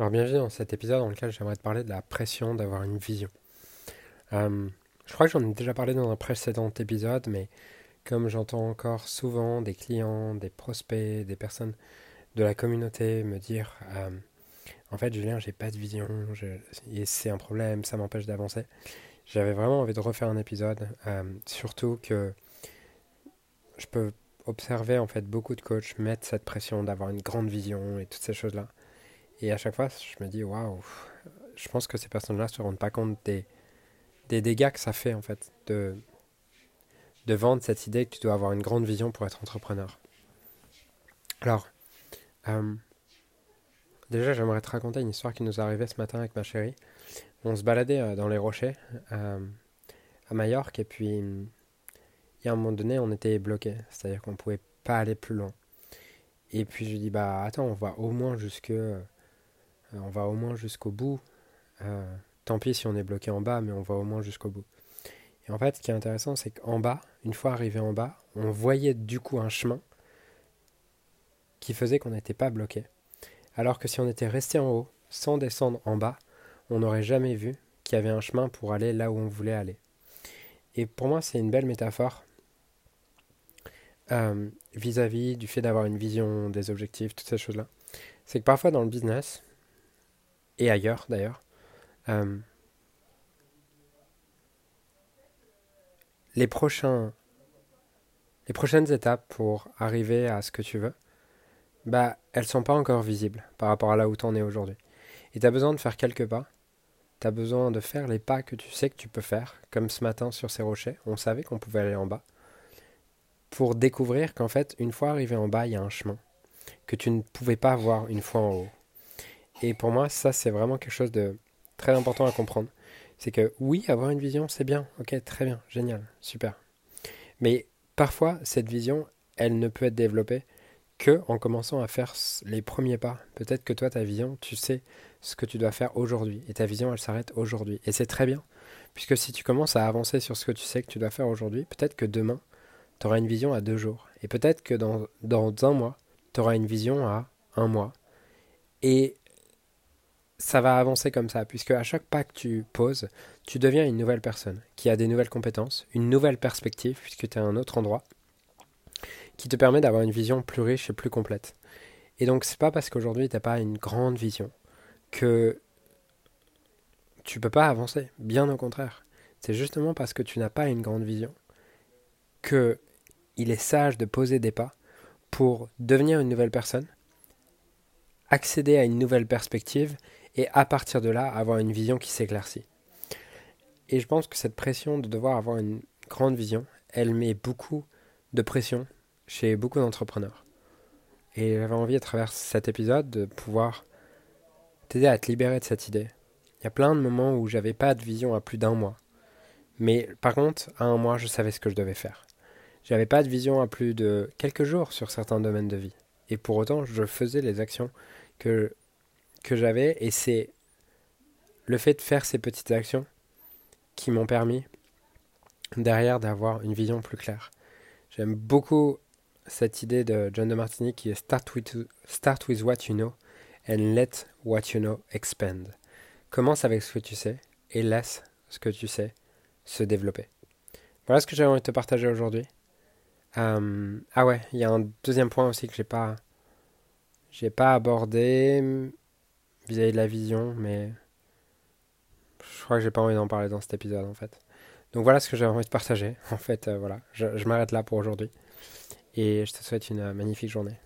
Alors bienvenue dans cet épisode dans lequel j'aimerais te parler de la pression d'avoir une vision. Euh, je crois que j'en ai déjà parlé dans un précédent épisode, mais comme j'entends encore souvent des clients, des prospects, des personnes de la communauté me dire euh, En fait, Julien, j'ai pas de vision, et c'est un problème, ça m'empêche d'avancer. J'avais vraiment envie de refaire un épisode, euh, surtout que je peux observer en fait beaucoup de coachs mettre cette pression d'avoir une grande vision et toutes ces choses-là. Et à chaque fois, je me dis, waouh, je pense que ces personnes-là ne se rendent pas compte des, dégâts que ça fait, en fait, de, vendre cette idée que tu dois avoir une grande vision pour être entrepreneur. Alors, euh, déjà, j'aimerais te raconter une histoire qui nous est arrivée ce matin avec ma chérie. On se baladait euh, dans les rochers euh, à Majorque, et puis, il y a un moment donné, on était bloqué, c'est-à-dire qu'on ne pouvait pas aller plus loin. Et puis je lui dis, bah attends, on va au moins jusque on va au moins jusqu'au bout. Euh, tant pis si on est bloqué en bas, mais on va au moins jusqu'au bout. Et en fait, ce qui est intéressant, c'est qu'en bas, une fois arrivé en bas, on voyait du coup un chemin qui faisait qu'on n'était pas bloqué. Alors que si on était resté en haut, sans descendre en bas, on n'aurait jamais vu qu'il y avait un chemin pour aller là où on voulait aller. Et pour moi, c'est une belle métaphore euh, vis-à-vis -vis du fait d'avoir une vision, des objectifs, toutes ces choses-là. C'est que parfois dans le business, et ailleurs d'ailleurs. Euh, les, prochaines étapes pour arriver à ce que tu veux, bah, elles sont pas encore visibles par rapport à là où tu en es aujourd'hui. Et tu as besoin de faire quelques pas. Tu as besoin de faire les pas que tu sais que tu peux faire, comme ce matin sur ces rochers, on savait qu'on pouvait aller en bas, pour découvrir qu'en fait, une fois arrivé en bas, il y a un chemin que tu ne pouvais pas voir une fois en haut. Et pour moi, ça, c'est vraiment quelque chose de très important à comprendre. C'est que oui, avoir une vision, c'est bien. Ok, très bien, génial, super. Mais parfois, cette vision, elle ne peut être développée que en commençant à faire les premiers pas. Peut-être que toi, ta vision, tu sais ce que tu dois faire aujourd'hui. Et ta vision, elle s'arrête aujourd'hui. Et c'est très bien. Puisque si tu commences à avancer sur ce que tu sais que tu dois faire aujourd'hui, peut-être que demain, tu auras une vision à deux jours. Et peut-être que dans, dans un mois, tu auras une vision à un mois. Et ça va avancer comme ça, puisque à chaque pas que tu poses, tu deviens une nouvelle personne, qui a des nouvelles compétences, une nouvelle perspective, puisque tu es à un autre endroit, qui te permet d'avoir une vision plus riche et plus complète. Et donc, c'est pas parce qu'aujourd'hui tu n'as pas une grande vision que tu peux pas avancer. Bien au contraire. C'est justement parce que tu n'as pas une grande vision que il est sage de poser des pas pour devenir une nouvelle personne, accéder à une nouvelle perspective et à partir de là avoir une vision qui s'éclaircit. Et je pense que cette pression de devoir avoir une grande vision, elle met beaucoup de pression chez beaucoup d'entrepreneurs. Et j'avais envie à travers cet épisode de pouvoir t'aider à te libérer de cette idée. Il y a plein de moments où j'avais pas de vision à plus d'un mois. Mais par contre, à un mois, je savais ce que je devais faire. J'avais pas de vision à plus de quelques jours sur certains domaines de vie. Et pour autant, je faisais les actions que que j'avais et c'est le fait de faire ces petites actions qui m'ont permis derrière d'avoir une vision plus claire. J'aime beaucoup cette idée de John de Martini qui est start with, start with what you know and let what you know expand. Commence avec ce que tu sais et laisse ce que tu sais se développer. Voilà ce que j'avais envie de te partager aujourd'hui. Euh, ah ouais, il y a un deuxième point aussi que j'ai pas j'ai pas abordé, vis-à-vis de la vision, mais je crois que j'ai pas envie d'en parler dans cet épisode en fait. Donc voilà ce que j'avais envie de partager. En fait, euh, voilà, je, je m'arrête là pour aujourd'hui. Et je te souhaite une magnifique journée.